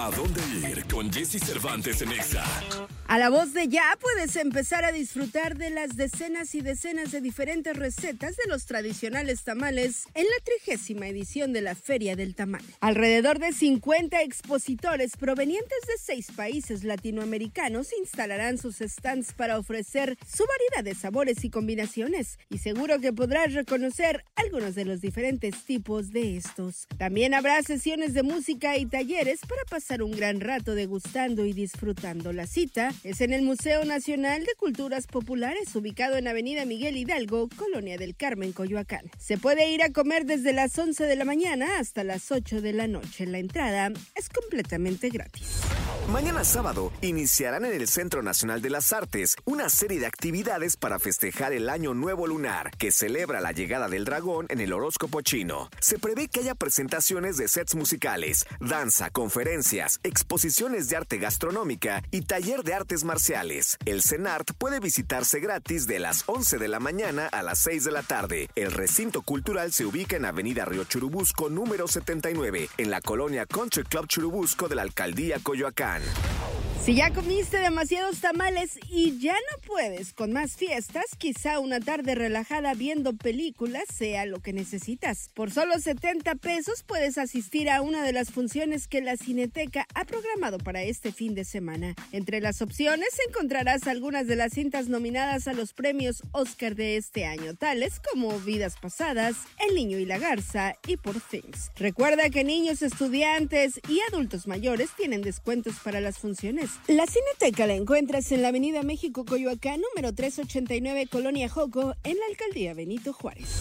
¿A dónde ir con Jesse Cervantes en Exa? A la voz de ya puedes empezar a disfrutar de las decenas y decenas de diferentes recetas de los tradicionales tamales en la trigésima edición de la Feria del Tamal. Alrededor de 50 expositores provenientes de seis países latinoamericanos instalarán sus stands para ofrecer su variedad de sabores y combinaciones y seguro que podrás reconocer algunos de los diferentes tipos de estos. También habrá sesiones de música y talleres para pasar un gran rato degustando y disfrutando la cita es en el Museo Nacional de Culturas Populares, ubicado en Avenida Miguel Hidalgo, Colonia del Carmen, Coyoacán. Se puede ir a comer desde las 11 de la mañana hasta las 8 de la noche. La entrada es completamente gratis. Mañana sábado iniciarán en el Centro Nacional de las Artes una serie de actividades para festejar el Año Nuevo Lunar, que celebra la llegada del dragón en el horóscopo chino. Se prevé que haya presentaciones de sets musicales, danza, conferencias, exposiciones de arte gastronómica y taller de artes marciales. El CENART puede visitarse gratis de las 11 de la mañana a las 6 de la tarde. El recinto cultural se ubica en Avenida Río Churubusco número 79, en la colonia Country Club Churubusco de la alcaldía Coyoacán. Milan. Si ya comiste demasiados tamales y ya no puedes con más fiestas, quizá una tarde relajada viendo películas sea lo que necesitas. Por solo 70 pesos puedes asistir a una de las funciones que la Cineteca ha programado para este fin de semana. Entre las opciones encontrarás algunas de las cintas nominadas a los premios Oscar de este año, tales como Vidas Pasadas, El Niño y la Garza y Por Things. Recuerda que niños, estudiantes y adultos mayores tienen descuentos para las funciones. La Cineteca la encuentras en la Avenida México Coyoacán, número 389, Colonia Joco, en la alcaldía Benito Juárez.